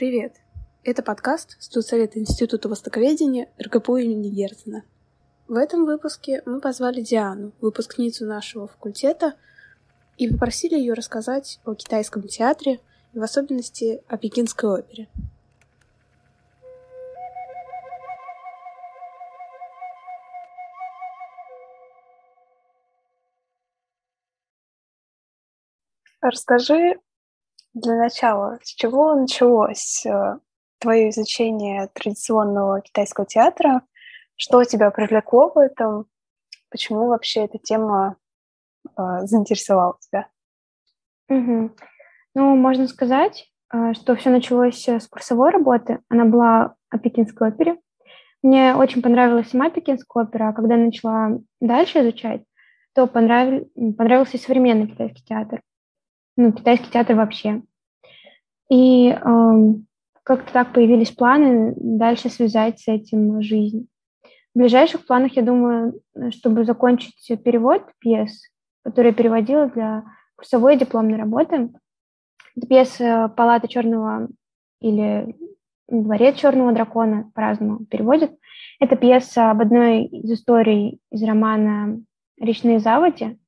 Привет! Это подкаст «Студсовет Института Востоковедения РГПУ имени Герцена. В этом выпуске мы позвали Диану, выпускницу нашего факультета, и попросили ее рассказать о китайском театре и в особенности о пекинской опере. Расскажи для начала, с чего началось э, твое изучение традиционного китайского театра? Что тебя привлекло в этом? Почему вообще эта тема э, заинтересовала тебя? Угу. Ну, можно сказать, э, что все началось с курсовой работы. Она была о пекинской опере. Мне очень понравилась сама пекинская опера, а когда я начала дальше изучать, то понравил, понравился современный китайский театр ну, китайский театр вообще. И э, как-то так появились планы дальше связать с этим жизнь. В ближайших планах, я думаю, чтобы закончить перевод пьес, которые я переводила для курсовой дипломной работы. Это пьеса «Палата черного» или «Дворец черного дракона», по-разному переводят. Это пьеса об одной из историй из романа «Речные заводи»,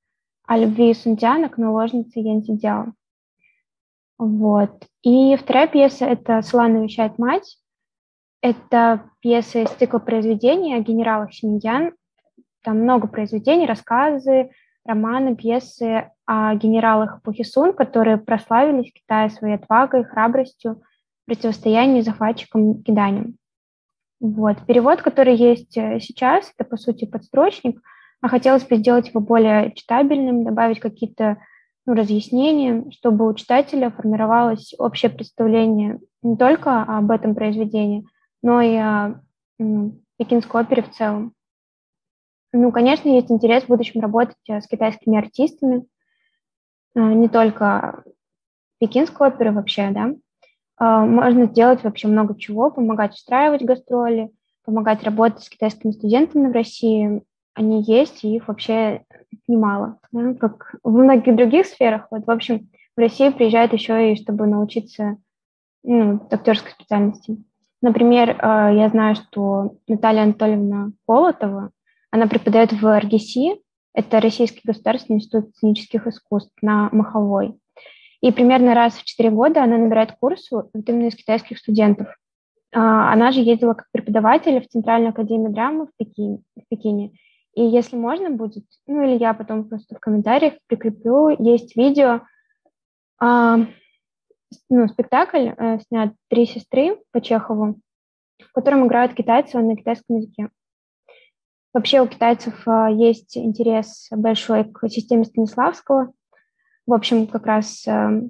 о любви Сунтиана к наложнице Янтидяо. Вот. И вторая пьеса – это «Села навещает мать». Это пьеса из цикла произведений о генералах Синьян. Там много произведений, рассказы, романы, пьесы о генералах эпохи Сун, которые прославились в Китае своей отвагой, храбростью в противостоянии захватчикам киданиям. Вот. Перевод, который есть э, сейчас, это, по сути, подстрочник – а хотелось бы сделать его более читабельным, добавить какие-то ну, разъяснения, чтобы у читателя формировалось общее представление не только об этом произведении, но и о пекинской опере в целом. Ну, конечно, есть интерес в будущем работать э, с китайскими артистами, э, не только пекинской оперы вообще, да. Э, можно сделать вообще много чего, помогать устраивать гастроли, помогать работать с китайскими студентами в России, они есть, и их вообще немало. Да? Как в многих других сферах. Вот, в общем, в Россию приезжают еще и чтобы научиться ну, актерской специальности. Например, э, я знаю, что Наталья Анатольевна Колотова, она преподает в РГСИ, это Российский государственный институт сценических искусств на Маховой. И примерно раз в 4 года она набирает курс вот именно из китайских студентов. А, она же ездила как преподаватель в Центральную академию драмы в Пекине, в Пекине и если можно будет, ну или я потом просто в комментариях прикреплю, есть видео, э, ну, спектакль э, снят «Три сестры» по Чехову, в котором играют китайцы на китайском языке. Вообще у китайцев э, есть интерес большой к системе Станиславского. В общем, как раз э,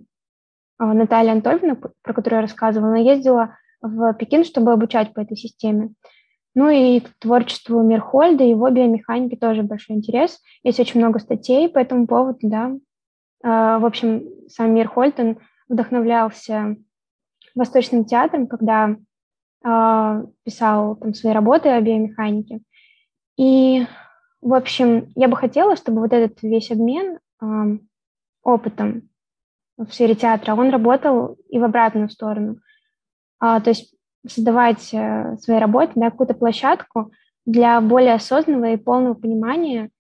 Наталья Анатольевна, про которую я рассказывала, она ездила в Пекин, чтобы обучать по этой системе. Ну и к творчеству Мирхольда, его биомеханики тоже большой интерес. Есть очень много статей по этому поводу, да. А, в общем, сам Мирхольд, он вдохновлялся Восточным театром, когда а, писал там свои работы о биомеханике. И, в общем, я бы хотела, чтобы вот этот весь обмен а, опытом в сфере театра, он работал и в обратную сторону. То есть создавать э, своей работе да, какую-то площадку для более осознанного и полного понимания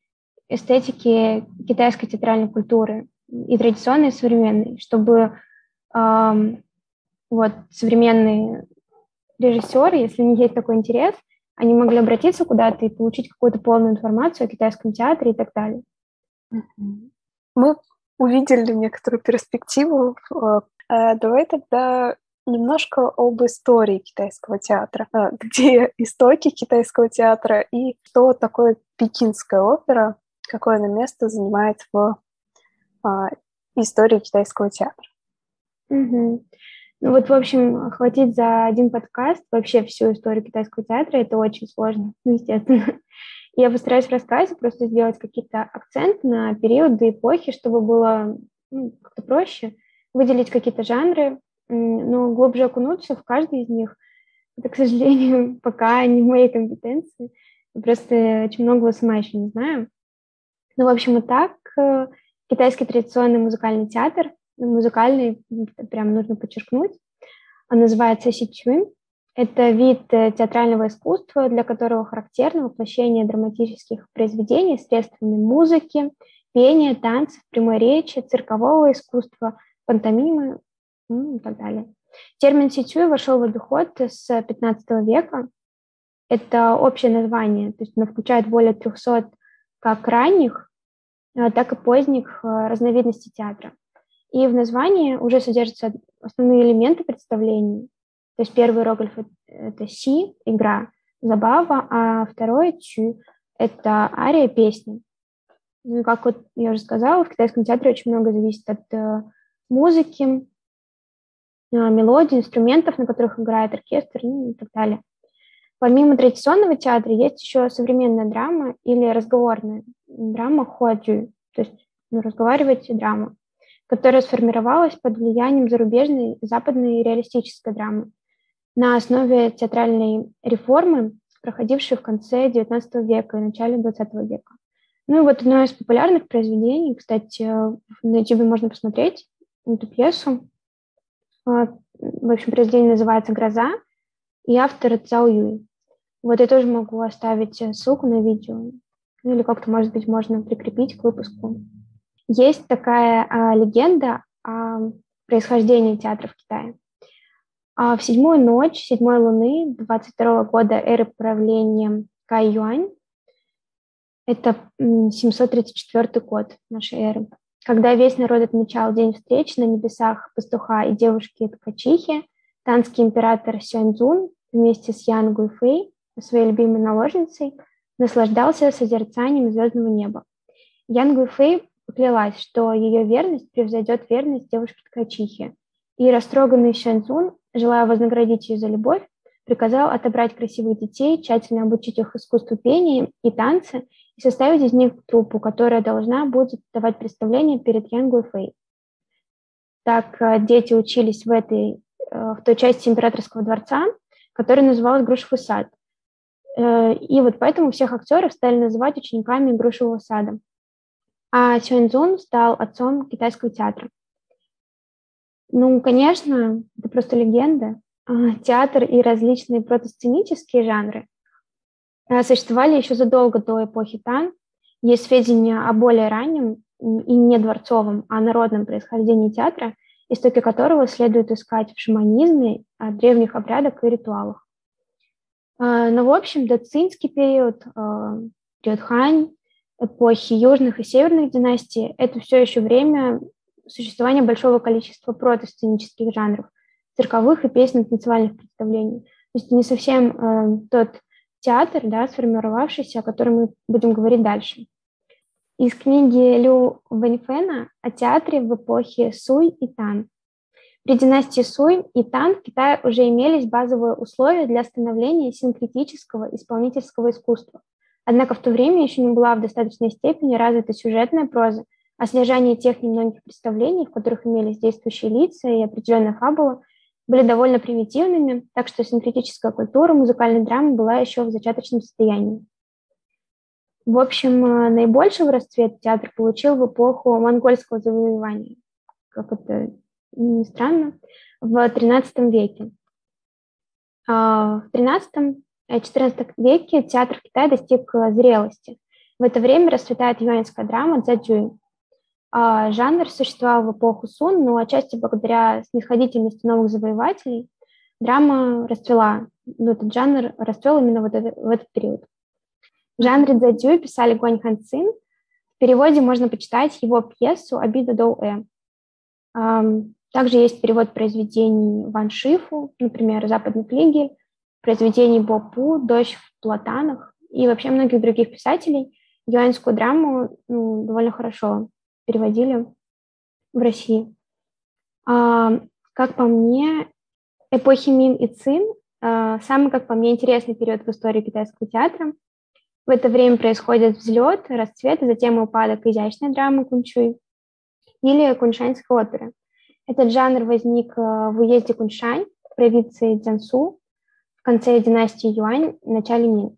эстетики китайской театральной культуры и традиционной, и современной, чтобы э, вот современные режиссеры, если у них есть такой интерес, они могли обратиться куда-то и получить какую-то полную информацию о китайском театре и так далее. Мы увидели некоторую перспективу. Э, давай тогда немножко об истории китайского театра, а, где истоки китайского театра и что такое пекинская опера, какое она место занимает в а, истории китайского театра. Угу. Ну вот, в общем, хватить за один подкаст вообще всю историю китайского театра, это очень сложно, ну, естественно. Я постараюсь в рассказе просто сделать какие-то акценты на периоды, эпохи, чтобы было ну, как-то проще выделить какие-то жанры, но глубже окунуться в каждый из них, это, к сожалению, пока не в моей компетенции. Просто очень многого сама еще не знаю. Ну, в общем, и так, э, китайский традиционный музыкальный театр, музыкальный, прям нужно подчеркнуть, Он называется ситюин. Это вид э, театрального искусства, для которого характерно воплощение драматических произведений средствами музыки, пения, танцев, прямой речи, циркового искусства, пантомимы и так далее. Термин ситюй вошел в обиход с 15 века. Это общее название, то есть оно включает более 300 как ранних, э, так и поздних э, разновидностей театра. И в названии уже содержатся основные элементы представлений. То есть первый иероглиф – это си, игра, забава, а второй – чу – это ария, песня. Ну как вот я уже сказала, в китайском театре очень много зависит от э, музыки, мелодий, инструментов, на которых играет оркестр ну, и так далее. Помимо традиционного театра есть еще современная драма или разговорная драма хуаджу, то есть ну, разговаривать драма которая сформировалась под влиянием зарубежной западной реалистической драмы на основе театральной реформы, проходившей в конце XIX века и начале XX века. Ну и вот одно из популярных произведений, кстати, на YouTube можно посмотреть эту пьесу. А, в общем, произведение называется «Гроза», и автор Цао Юй. Вот я тоже могу оставить ссылку на видео, ну или как-то, может быть, можно прикрепить к выпуску. Есть такая а, легенда о происхождении театра в Китае. А в седьмую ночь седьмой луны 22 года эры правления Кай Юань, это 734 год нашей эры, когда весь народ отмечал день встречи на небесах пастуха и девушки-ткачихи, танский император Сюаньцзун вместе с Ян Гуйфэй, своей любимой наложницей, наслаждался созерцанием звездного неба. Ян Гуйфэй поклялась, что ее верность превзойдет верность девушки-ткачихи. И растроганный Шэньцун, желая вознаградить ее за любовь, приказал отобрать красивых детей, тщательно обучить их искусству пения и танца и составить из них труппу, которая должна будет давать представление перед Янгу Фэй. Так э, дети учились в этой, э, в той части императорского дворца, которая называлась Грушевый сад. Э, и вот поэтому всех актеров стали называть учениками Грушевого сада а Сюэньцзун стал отцом китайского театра. Ну, конечно, это просто легенда. А, театр и различные протосценические жанры существовали еще задолго до эпохи Тан. Есть сведения о более раннем и не дворцовом, а народном происхождении театра, истоки которого следует искать в шаманизме, древних обрядах и ритуалах. А, но, в общем, доцинский период, период Хань, эпохи южных и северных династий, это все еще время существования большого количества протосценических жанров, цирковых и песенных танцевальных представлений. То есть не совсем э, тот театр, да, сформировавшийся, о котором мы будем говорить дальше. Из книги Лю Вэньфэна о театре в эпохе Суй и Тан. При династии Суй и Тан в Китае уже имелись базовые условия для становления синкретического исполнительского искусства – Однако в то время еще не была в достаточной степени развита сюжетная проза, а содержание тех немногих представлений, в которых имелись действующие лица и определенная фабула, были довольно примитивными, так что синкретическая культура музыкальной драмы была еще в зачаточном состоянии. В общем, э, наибольший расцвет театр получил в эпоху монгольского завоевания, как это ни странно, в XIII веке. А в XIII XIV э, веке театр в Китае достиг э, зрелости. В это время расцветает юаньская драма «Дзяджуй». А, жанр существовал в эпоху Сун, но отчасти благодаря снисходительности новых завоевателей драма расцвела. Ну, этот жанр расцвел именно вот в этот период. В жанре дзадзюй писали Гуань Хан Цин. В переводе можно почитать его пьесу «Обида Доу Э». Также есть перевод произведений Ван Шифу, например, «Западный флигель», произведений Бопу, «Дождь в платанах» и вообще многих других писателей юаньскую драму ну, довольно хорошо переводили в России. А, как по мне, эпохи Мин и Цин а, самый, как по мне, интересный период в истории китайского театра. В это время происходит взлет, расцвет, и затем упадок изящной драмы кунчуй или куншаньской оперы. Этот жанр возник а, в уезде Куншань, провинции Цзянсу, в конце династии Юань, в начале Мин.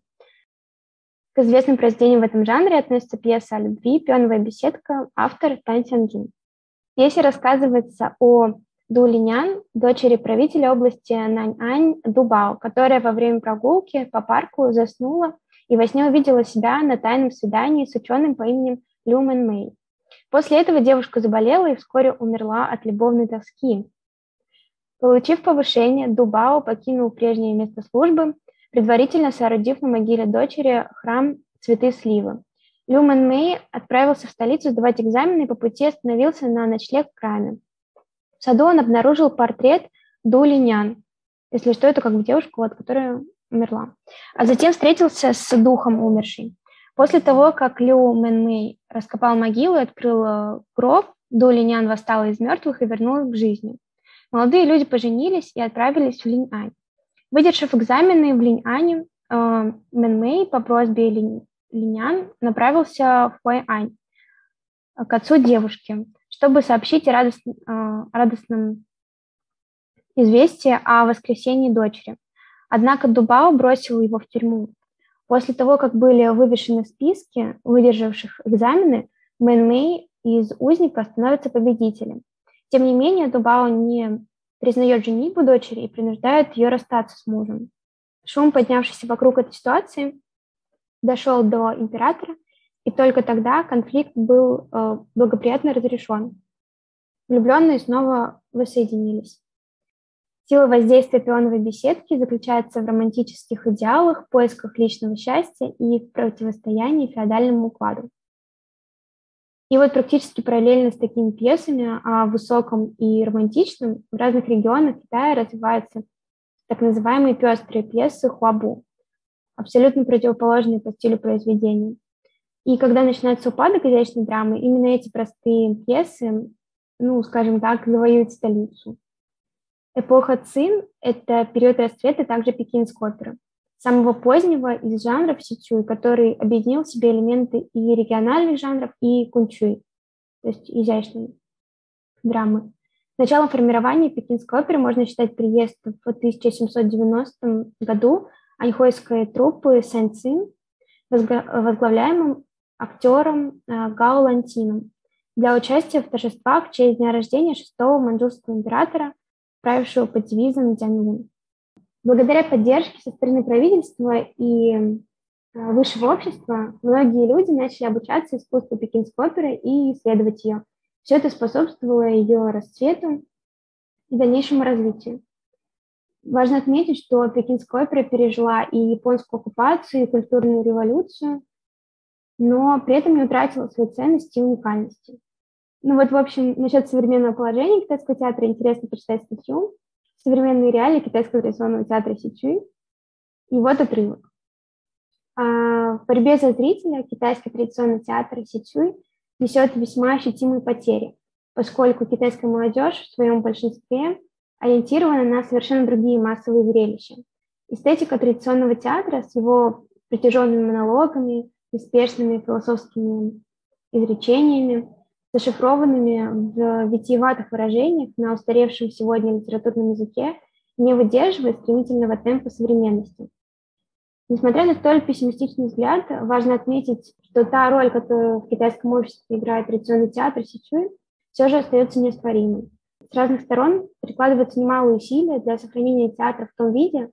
К известным произведениям в этом жанре относится пьеса о любви «Пионовая беседка», автор Тан Сяньцзу. В пьесе рассказывается о Ду Линян, дочери правителя области Наньань Дубао, которая во время прогулки по парку заснула и во сне увидела себя на тайном свидании с ученым по имени Лю Мэн Мэй. После этого девушка заболела и вскоре умерла от любовной тоски. Получив повышение, Дубао покинул прежнее место службы, предварительно соорудив на могиле дочери храм Цветы Сливы. Лю Мэн Мэй отправился в столицу сдавать экзамены и по пути остановился на ночлег в храме. В саду он обнаружил портрет Ду Линян. Если что, это как бы девушка, вот, которая умерла. А затем встретился с духом умершей. После того, как Лю Мэн Мэй раскопал могилу и открыл э, гроб, Ду Линян восстала из мертвых и вернулась к жизни. Молодые люди поженились и отправились в Линьань. Выдержав экзамены в Линьане, э, Мэн Мэй по просьбе Линь, Линян направился в Хуайань к отцу девушки, чтобы сообщить о, радост, э, о радостном известии о воскресении дочери. Однако Дубао бросил его в тюрьму. После того, как были вывешены списки выдержавших экзамены, Мэн Мэй из узника становится победителем. Тем не менее, Дубао не признает женитьбу дочери и принуждает ее расстаться с мужем. Шум, поднявшийся вокруг этой ситуации, дошел до императора, и только тогда конфликт был э, благоприятно разрешен. Влюбленные снова воссоединились. Сила воздействия пионовой беседки заключается в романтических идеалах, поисках личного счастья и в противостоянии феодальному укладу. И вот практически параллельно с такими пьесами о высоком и романтичном в разных регионах Китая развиваются так называемые пестрые пьесы хуабу, абсолютно противоположные по стилю произведения. И когда начинается упадок изящной драмы, именно эти простые пьесы, ну, скажем так, завоюют столицу. Эпоха Цин – это период расцвета также пекинской оперы, самого позднего из жанров сичуй, который объединил в себе элементы и региональных жанров, и кунчуй, то есть изящной драмы. Началом формирования пекинской оперы можно считать приезд в 1790 году аньхойской труппы Сэн Цин, возглавляемым актером э, Гао Лантином, для участия в торжествах в честь дня рождения шестого манчжурского императора – правившего под девизом Тяньлун. Благодаря поддержке со стороны правительства и э, высшего общества многие люди начали обучаться искусству пекинской оперы и исследовать ее. Все это способствовало ее расцвету и дальнейшему развитию. Важно отметить, что пекинская опера пережила и японскую оккупацию, и культурную революцию, но при этом не утратила своей ценности и уникальности. Ну вот, в общем, насчет современного положения китайского театра интересно почитать статью «Современные реалии китайского традиционного театра Сичуй». И вот отрывок. А, в борьбе за зрителя китайский традиционный театр Сичуй несет весьма ощутимые потери, поскольку китайская молодежь в своем большинстве ориентирована на совершенно другие массовые зрелища. Эстетика традиционного театра с его притяженными монологами, неспешными философскими изречениями зашифрованными в витиеватых выражениях на устаревшем сегодня литературном языке, не выдерживает стремительного темпа современности. Несмотря на столь пессимистичный взгляд, важно отметить, что та роль, которую в китайском обществе играет традиционный театр Сичуй, все же остается неоспоримой. С разных сторон прикладывается немало усилий для сохранения театра в том виде,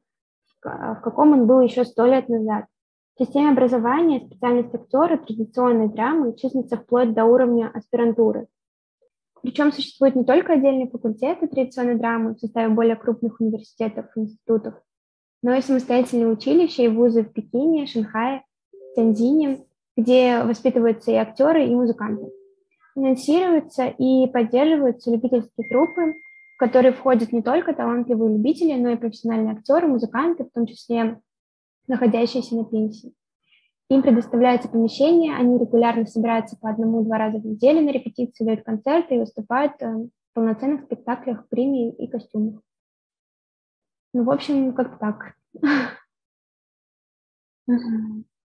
в каком он был еще сто лет назад. В системе образования специальность актера традиционной драмы числится вплоть до уровня аспирантуры. Причем существуют не только отдельные факультеты традиционной драмы в составе более крупных университетов и институтов, но и самостоятельные училища и вузы в Пекине, Шанхае, Тяньцзине, где воспитываются и актеры, и музыканты. Финансируются и поддерживаются любительские труппы, в которые входят не только талантливые любители, но и профессиональные актеры, музыканты, в том числе находящиеся на пенсии. Им предоставляется помещение, они регулярно собираются по одному-два раза в неделю на репетиции, дают концерты и выступают э, в полноценных спектаклях, премии и костюмах. Ну, в общем, как-то так.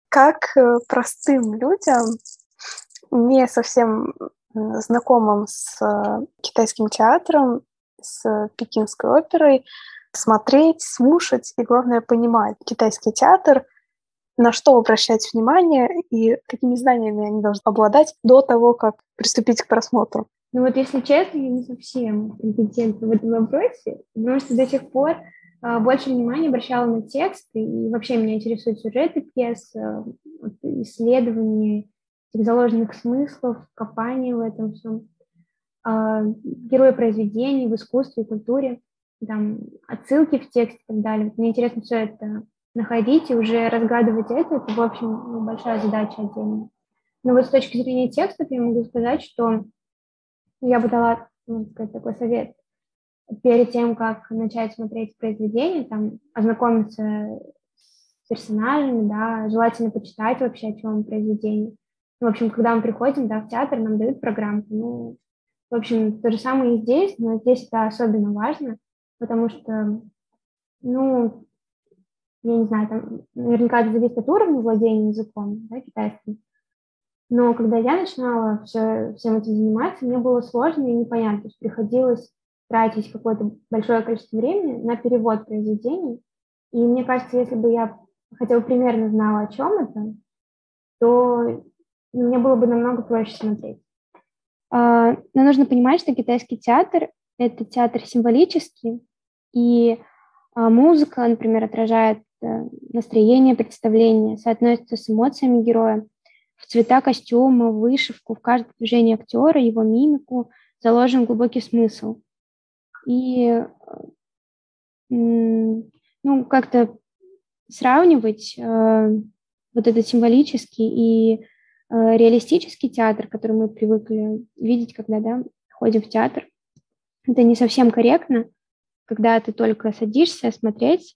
Как э, простым людям, не совсем знакомым с э, китайским театром, с пекинской оперой, смотреть, слушать и, главное, понимать китайский театр, на что обращать внимание и какими знаниями они должны обладать до того, как приступить к просмотру. Ну вот, если честно, я не совсем компетентна в этом вопросе, потому что до сих пор э, больше внимания обращала на тексты, и вообще меня интересуют сюжеты пьес, э, исследования этих заложенных смыслов, копание в этом всем, э, герои произведений в искусстве культуре, там, отсылки в тексте и так далее. Мне интересно все это находить и уже разгадывать это, это, в общем, ну, большая задача отдельная. Но вот с точки зрения текстов я могу сказать, что я бы дала, ну, сказать, такой совет. Перед тем, как начать смотреть произведение, там, ознакомиться с персонажами, да, желательно почитать вообще, о чем произведение. В общем, когда мы приходим, да, в театр, нам дают программку. Ну, в общем, то же самое и здесь, но здесь это особенно важно, потому что, ну, я не знаю, там, наверняка это зависит от уровня владения языком, да, китайским, но когда я начинала все, всем этим заниматься, мне было сложно и непонятно. То есть приходилось тратить какое-то большое количество времени на перевод произведений. И мне кажется, если бы я хотя бы примерно знала, о чем это, то мне было бы намного проще смотреть. А, но нужно понимать, что китайский театр — это театр символический, и а, музыка, например, отражает э, настроение представления, соотносится с эмоциями героя в цвета костюма, вышивку, в каждое движение актера, его мимику заложен глубокий смысл. И ну, как-то сравнивать э, вот этот символический и э, реалистический театр, который мы привыкли видеть, когда да, ходим в театр, это не совсем корректно, когда ты только садишься смотреть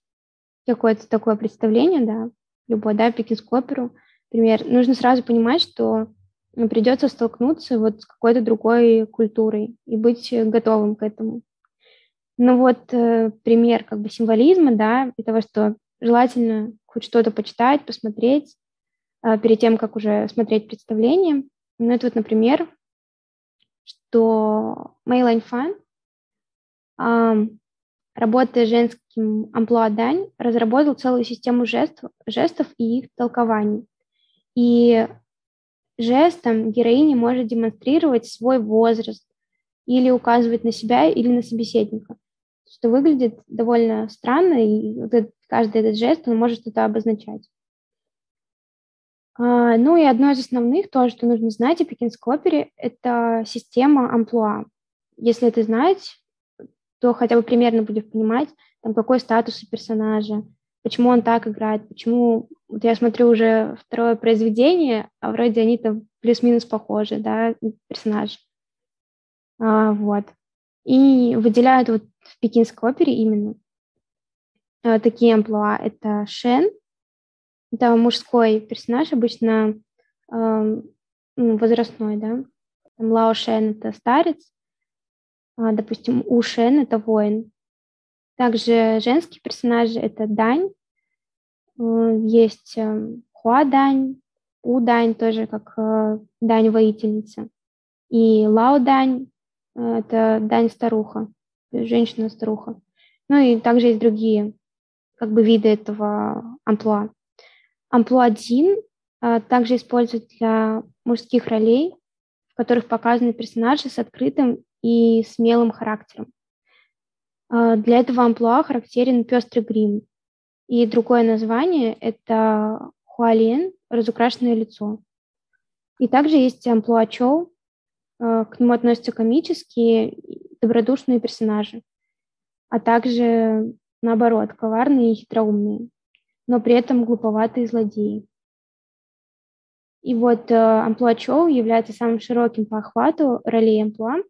какое-то такое представление, да, любое, да, пекинскую оперу, Например, нужно сразу понимать, что ну, придется столкнуться вот с какой-то другой культурой и быть готовым к этому. Ну вот э, пример как бы символизма, да, и того, что желательно хоть что-то почитать, посмотреть э, перед тем, как уже смотреть представление. Ну это вот, например, что Мэй Лайн Фан работая женским амплуа Дань, разработал целую систему жестов, жестов и их толкований. И жестом героиня может демонстрировать свой возраст или указывать на себя или на собеседника. Что выглядит довольно странно, и вот этот, каждый этот жест, он может это обозначать. А, ну и одно из основных, то, что нужно знать о пекинской опере, это система амплуа. Если это знать, то хотя бы примерно будешь понимать, там, какой статус у персонажа, почему он так играет, почему вот я смотрю уже второе произведение, а вроде они там плюс-минус похожи, да, персонажи. А, вот. И выделяют вот в пекинской опере именно а, такие амплуа. Это Шен, это мужской персонаж, обычно а, возрастной, да. Лао Шен – это старец, допустим, У Шен – это воин. Также женские персонажи – это Дань, Э, есть эм, Хуа-дань, У-дань тоже как э, дань-воительница. И Лао-дань э, – это дань-старуха, женщина-старуха. Ну и также есть другие как бы виды этого амплуа. Амплуа Дин также используют для мужских ролей, в которых показаны персонажи с открытым и смелым характером. Для этого амплуа характерен пестрый грим, и другое название – это Хуалин, разукрашенное лицо. И также есть амплуа Чоу, э, к нему относятся комические, добродушные персонажи, а также, наоборот, коварные и хитроумные, но при этом глуповатые злодеи. И вот э, амплуа Чоу является самым широким по охвату ролей амплуа.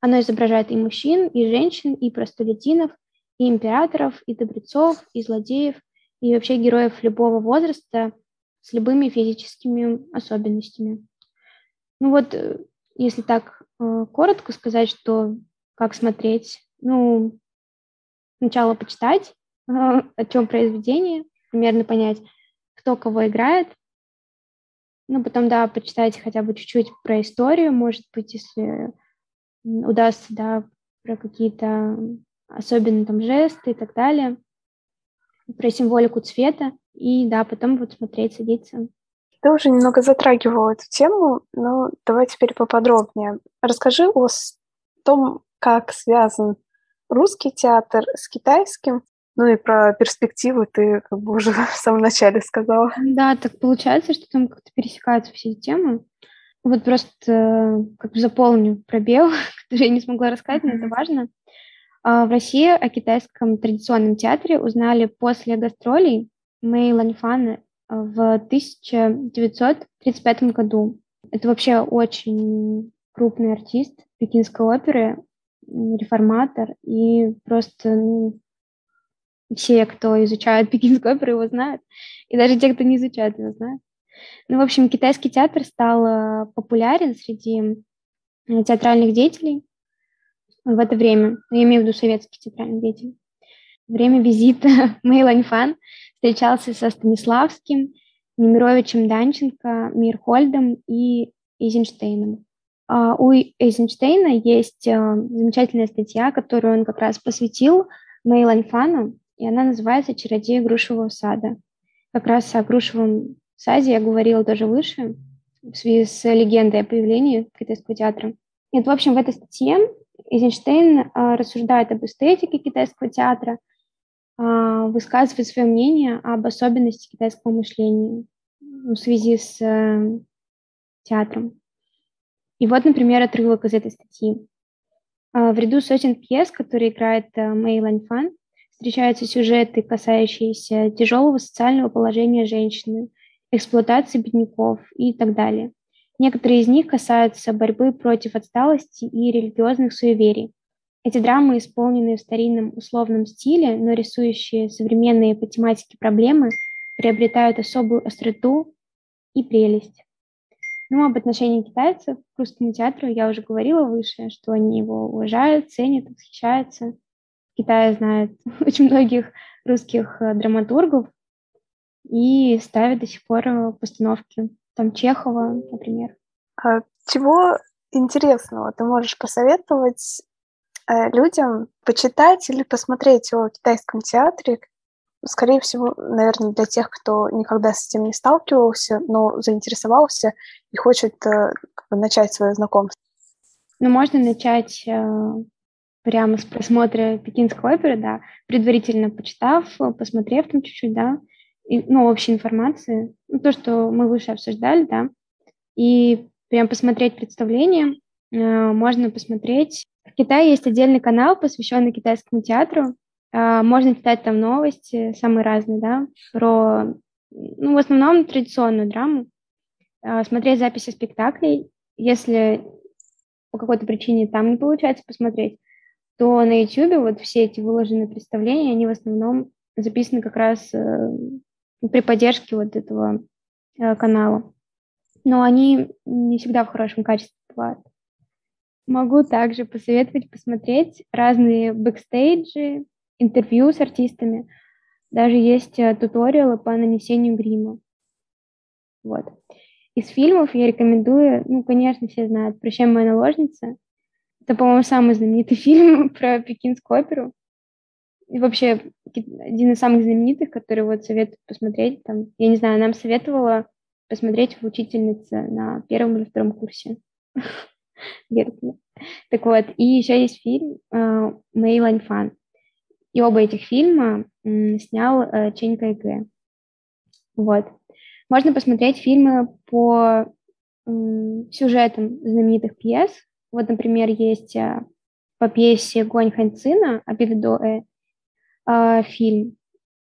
Оно изображает и мужчин, и женщин, и простолюдинов, и императоров, и добрецов, и злодеев, и вообще героев любого возраста с любыми физическими особенностями. Ну вот, э, если так э, коротко сказать, что как смотреть, ну, сначала почитать, э, о чем произведение, примерно понять, кто кого играет, ну, потом, да, почитать хотя бы чуть-чуть про историю, может быть, если удастся, да, про какие-то особенно там жесты и так далее, про символику цвета, и да, потом вот смотреть, садиться Ты уже немного затрагивала эту тему, но давай теперь поподробнее. Расскажи о том, как связан русский театр с китайским, ну и про перспективы ты как бы уже в самом начале сказала. Да, так получается, что там как-то пересекаются все эти темы. Вот просто как бы заполню пробел, который я не смогла рассказать, но это важно. А, в России о китайском традиционном театре узнали после гастролей Мэй Ланьфана в 1935 году. Это вообще очень крупный артист пекинской оперы, реформатор, и просто ну, все, кто изучает пекинскую оперу, его знают, и даже те, кто не изучает, его знают. Ну, в общем, китайский театр стал э, популярен среди э, театральных деятелей в это время. Ну, я имею в виду советских театральных деятелей. Время визита Мэй Ланьфан встречался со Станиславским, Немировичем Данченко, Мирхольдом и Эйзенштейном. А у Эйзенштейна есть э, замечательная статья, которую он как раз посвятил Мэй Ланьфану, и она называется «Чародей грушевого сада». Как раз о грушевом саде я говорила тоже выше, в связи с легендой о появлении китайского театра. Вот, в общем, в этой статье Эйзенштейн э, рассуждает об эстетике китайского театра, э, высказывает свое мнение об особенности китайского мышления в связи с э, театром. И вот, например, отрывок из этой статьи. В ряду сотен пьес, которые играет Мэй Ланьфан, встречаются сюжеты, касающиеся тяжелого социального положения женщины, эксплуатации бедняков и так далее. Некоторые из них касаются борьбы против отсталости и религиозных суеверий. Эти драмы, исполненные в старинном условном стиле, но рисующие современные по тематике проблемы, приобретают особую остроту и прелесть. Ну, об отношении китайцев к русскому театру я уже говорила выше, что они его уважают, ценят, восхищаются. Китае знает очень многих русских э, драматургов и ставит до сих пор э, постановки. Там Чехова, например. А чего интересного ты можешь посоветовать э, людям почитать или посмотреть о китайском театре? Скорее всего, наверное, для тех, кто никогда с этим не сталкивался, но заинтересовался и хочет э, как бы, начать свое знакомство. Ну, можно начать прямо с просмотра пекинской оперы, да, предварительно почитав, посмотрев там чуть-чуть, да, ну, общей информации, ну, то, что мы выше обсуждали, да, и прям посмотреть представление, э, можно посмотреть. В Китае есть отдельный канал, посвященный китайскому театру, э, можно читать там новости, самые разные, да, про, ну, в основном традиционную драму, э, смотреть записи спектаклей, если по какой-то причине там не получается посмотреть, то на YouTube вот все эти выложенные представления, они в основном записаны как раз при поддержке вот этого э, канала. Но они не всегда в хорошем качестве бывают. Могу также посоветовать посмотреть разные бэкстейджи, интервью с артистами. Даже есть э, туториалы по нанесению грима. Вот. Из фильмов я рекомендую, ну, конечно, все знают «Прощай, моя наложница», это, по-моему, самый знаменитый фильм про пекинскую оперу. Вообще один из самых знаменитых, который вот советую посмотреть. Там, я не знаю, нам советовала посмотреть в учительнице на первом или втором курсе. Так вот, и еще есть фильм э, Мэй Ланьфан. И оба этих фильма снял э, Чень Кайгэ. Вот. Можно посмотреть фильмы по сюжетам знаменитых пьес, вот, например, есть э, по пьесе Гуань Ханьцина «Абивидоэ» э, фильм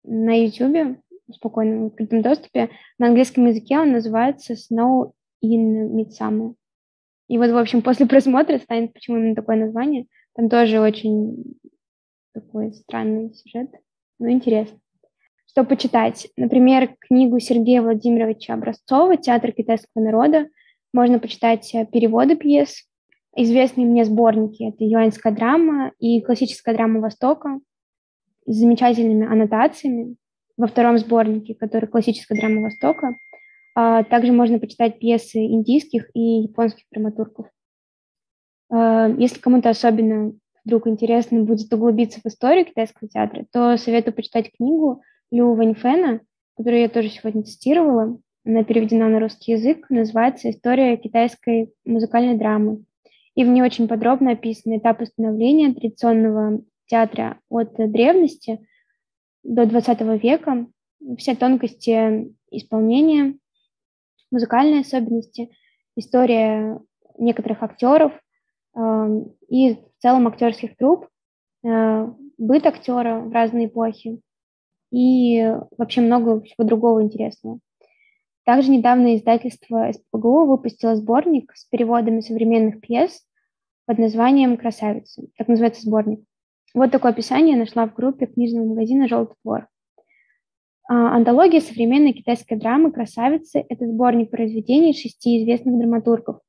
на YouTube в спокойном открытом доступе. На английском языке он называется «Snow in Midsummer». И вот, в общем, после просмотра станет почему именно такое название. Там тоже очень такой странный сюжет, но интересно. Что почитать? Например, книгу Сергея Владимировича Образцова «Театр китайского народа». Можно почитать э, переводы пьес, известные мне сборники. Это юаньская драма и классическая драма Востока с замечательными аннотациями во втором сборнике, который классическая драма Востока. А также можно почитать пьесы индийских и японских драматургов. А, если кому-то особенно вдруг интересно будет углубиться в историю китайского театра, то советую почитать книгу Лю Ваньфена, которую я тоже сегодня цитировала. она переведена на русский язык, называется «История китайской музыкальной драмы». И в ней очень подробно описаны этапы становления традиционного театра от древности до XX века, все тонкости исполнения, музыкальные особенности, история некоторых актеров э, и в целом актерских труп, э, быт актера в разные эпохи и вообще много всего другого интересного. Также недавно издательство СПГУ выпустило сборник с переводами современных пьес под названием «Красавица». Так называется сборник. Вот такое описание я нашла в группе книжного магазина «Желтый двор». А, антология современной китайской драмы «Красавицы» — это сборник произведений шести известных драматургов.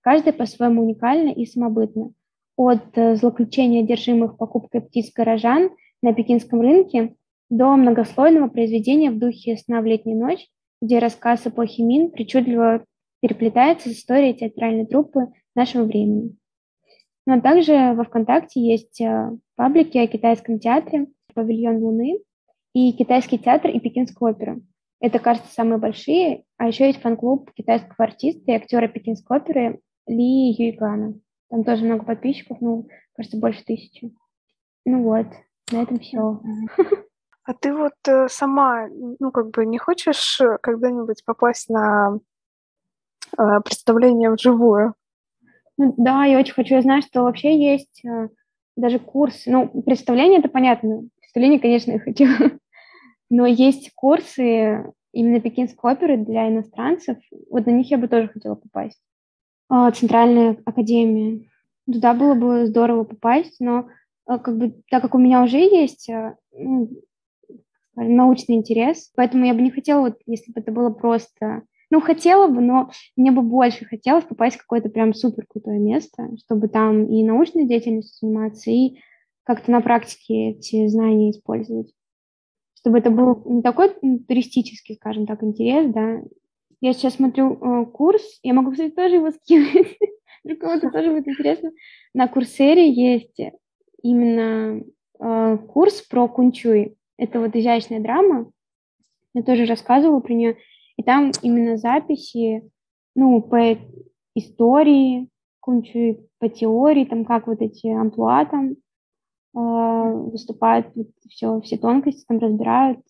Каждая по-своему уникальна и самобытна. От э, злоключения одержимых покупкой птиц горожан на пекинском рынке до многослойного произведения в духе «Сна в летнюю ночь», где рассказ эпохи Мин причудливо переплетается с историей театральной труппы нашего времени. Но также во ВКонтакте есть э, паблики о китайском театре «Павильон Луны», и Китайский театр и Пекинская опера. Это, кажется, самые большие. А еще есть фан-клуб китайского артиста и актера Пекинской оперы Ли Юйгана. Там тоже много подписчиков, ну, кажется, больше тысячи. Ну вот, на этом все. А ты вот э, сама, ну, как бы не хочешь когда-нибудь попасть на э, представление вживую? Ну, да, я очень хочу. Я знаю, что вообще есть э, даже курс. Ну, представление это понятно. Представление, конечно, я хочу. Но есть курсы именно пекинской оперы для иностранцев. Вот на них я бы тоже хотела попасть. А, Центральная академия. Туда было бы здорово попасть, но а, как бы, так как у меня уже есть а, ну, научный интерес, поэтому я бы не хотела, вот, если бы это было просто... Ну, хотела бы, но мне бы больше хотелось попасть в какое-то прям супер крутое место, чтобы там и научной деятельностью заниматься, и как-то на практике эти знания использовать чтобы это был не такой туристический, скажем так, интерес, да. Я сейчас смотрю э, курс, я могу, кстати, тоже его скинуть, для кого-то тоже будет интересно. На Курсере есть именно э, курс про кунчуй. Это вот изящная драма. Я тоже рассказывала про нее. И там именно записи, ну, по истории кунчуй, по теории, там как вот эти амплуа там а, выступают, все, все тонкости там разбирают.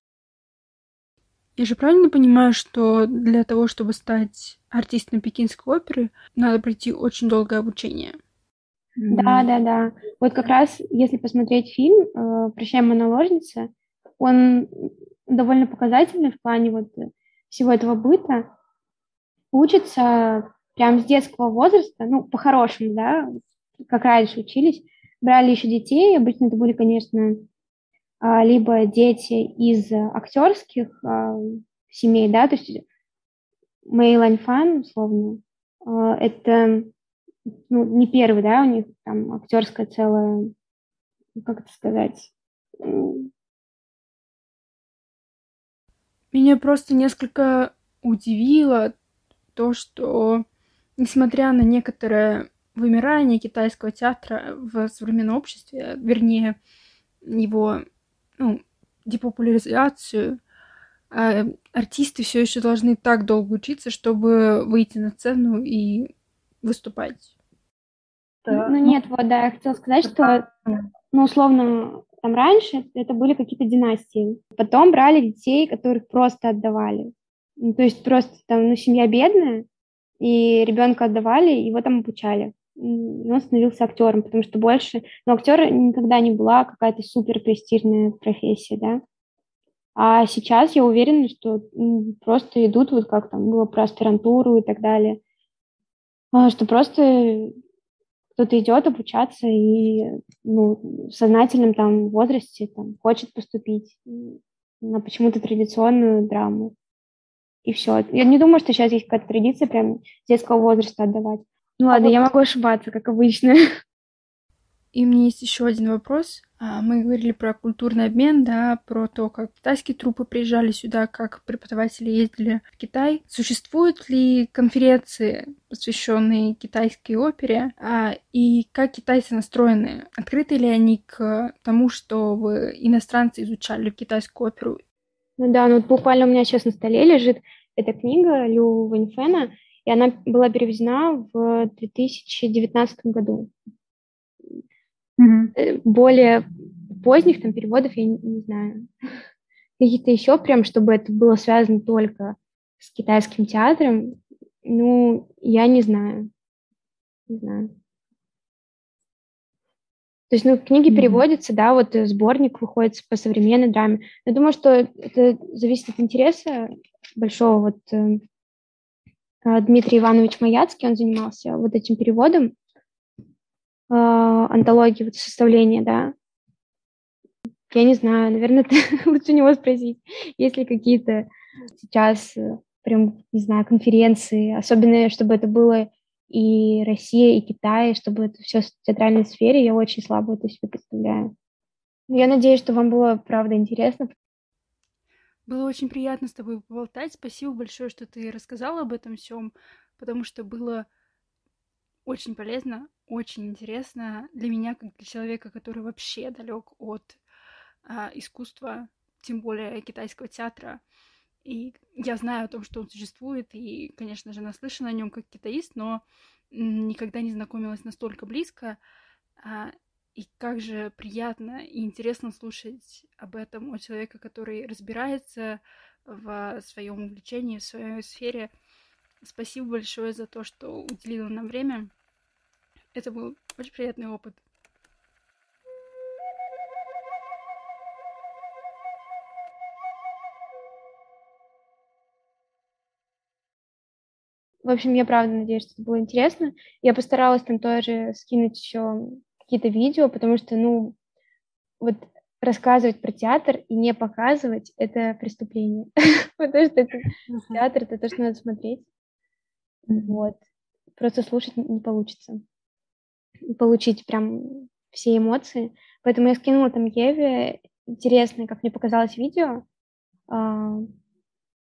Я же правильно понимаю, что для того, чтобы стать артистом пекинской оперы, надо пройти очень долгое обучение? Да, да, да. Вот как раз, если посмотреть фильм э, «Прощай, наложница», он довольно показательный в плане вот всего этого быта. Учится прям с детского возраста, ну, по-хорошему, да, как раньше учились, брали еще детей, обычно это были, конечно, а, либо дети из актерских а, семей, да, то есть Мэй Ланьфан, условно, а, это ну, не первый, да, у них там актерская целая, как это сказать, меня просто несколько удивило то, что, несмотря на некоторое вымирание китайского театра в современном обществе, вернее, его ну, депопуляризацию, а артисты все еще должны так долго учиться, чтобы выйти на сцену и выступать. Да. Ну нет, вот да, я хотела сказать, что, ну, условно, там раньше это были какие-то династии. Потом брали детей, которых просто отдавали. Ну, то есть просто там, ну, семья бедная, и ребенка отдавали, его там обучали он становился актером, потому что больше, ну, актер никогда не была какая-то супер престижная профессия, да. А сейчас я уверена, что просто идут, вот как там было про аспирантуру и так далее, а, что просто кто-то идет обучаться и ну, в сознательном там возрасте там, хочет поступить на почему-то традиционную драму. И все. Я не думаю, что сейчас есть какая-то традиция прям детского возраста отдавать. Ну ладно, а я могу ошибаться, как обычно. И у меня есть еще один вопрос. А, мы говорили про культурный обмен, да, про то, как китайские трупы приезжали сюда, как преподаватели ездили в Китай. Существуют ли конференции, посвященные китайской опере, а, и как китайцы настроены? Открыты ли они к тому, чтобы иностранцы изучали китайскую оперу? Ну да, ну вот буквально у меня сейчас на столе лежит эта книга Лю Ваньфена, и она была переведена в 2019 году. Mm-hmm. Более поздних там переводов я не, не знаю. Какие-то еще прям, чтобы это было связано только с китайским театром, ну, я не знаю. Не знаю. То есть, ну, книги mm-hmm. переводятся, да, вот э, сборник выходит по современной драме. Я думаю, что это зависит от интереса большого. Вот э, Дмитрий Иванович Маяцкий, он занимался вот этим переводом антологии, вот составления, да. Я не знаю, наверное, ты лучше него спросить, есть ли какие-то сейчас э, прям, не знаю, конференции, особенно чтобы это было и Россия, и Китай, чтобы это все в театральной сфере, я очень слабо это себе представляю. Я надеюсь, что вам было, правда, интересно. Было очень приятно с тобой поболтать. Спасибо большое, что ты рассказала об этом всем, потому что было очень полезно, очень интересно для меня, как для человека, который вообще далек от а, искусства, тем более китайского театра. И я знаю о том, что он существует, и, конечно же, наслышана о нем как китаист, но никогда не знакомилась настолько близко. А, и как же приятно и интересно слушать об этом от человека, который разбирается в своем увлечении, в своей сфере. Спасибо большое за то, что уделила нам время. Это был очень приятный опыт. В общем, я правда надеюсь, что это было интересно. Я постаралась там тоже скинуть еще какие-то видео, потому что, ну, вот рассказывать про театр и не показывать — это преступление. Потому что это театр, это то, что надо смотреть. Вот. Просто слушать не получится. Получить прям все эмоции. Поэтому я скинула там Еве интересное, как мне показалось, видео. А,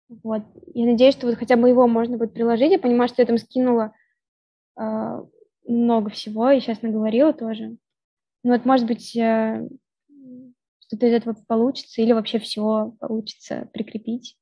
вот. Я надеюсь, что вот хотя бы его можно будет приложить. Я понимаю, что я там скинула э, много всего и сейчас наговорила тоже. Ну вот, может быть, э, что-то из этого получится или вообще все получится прикрепить.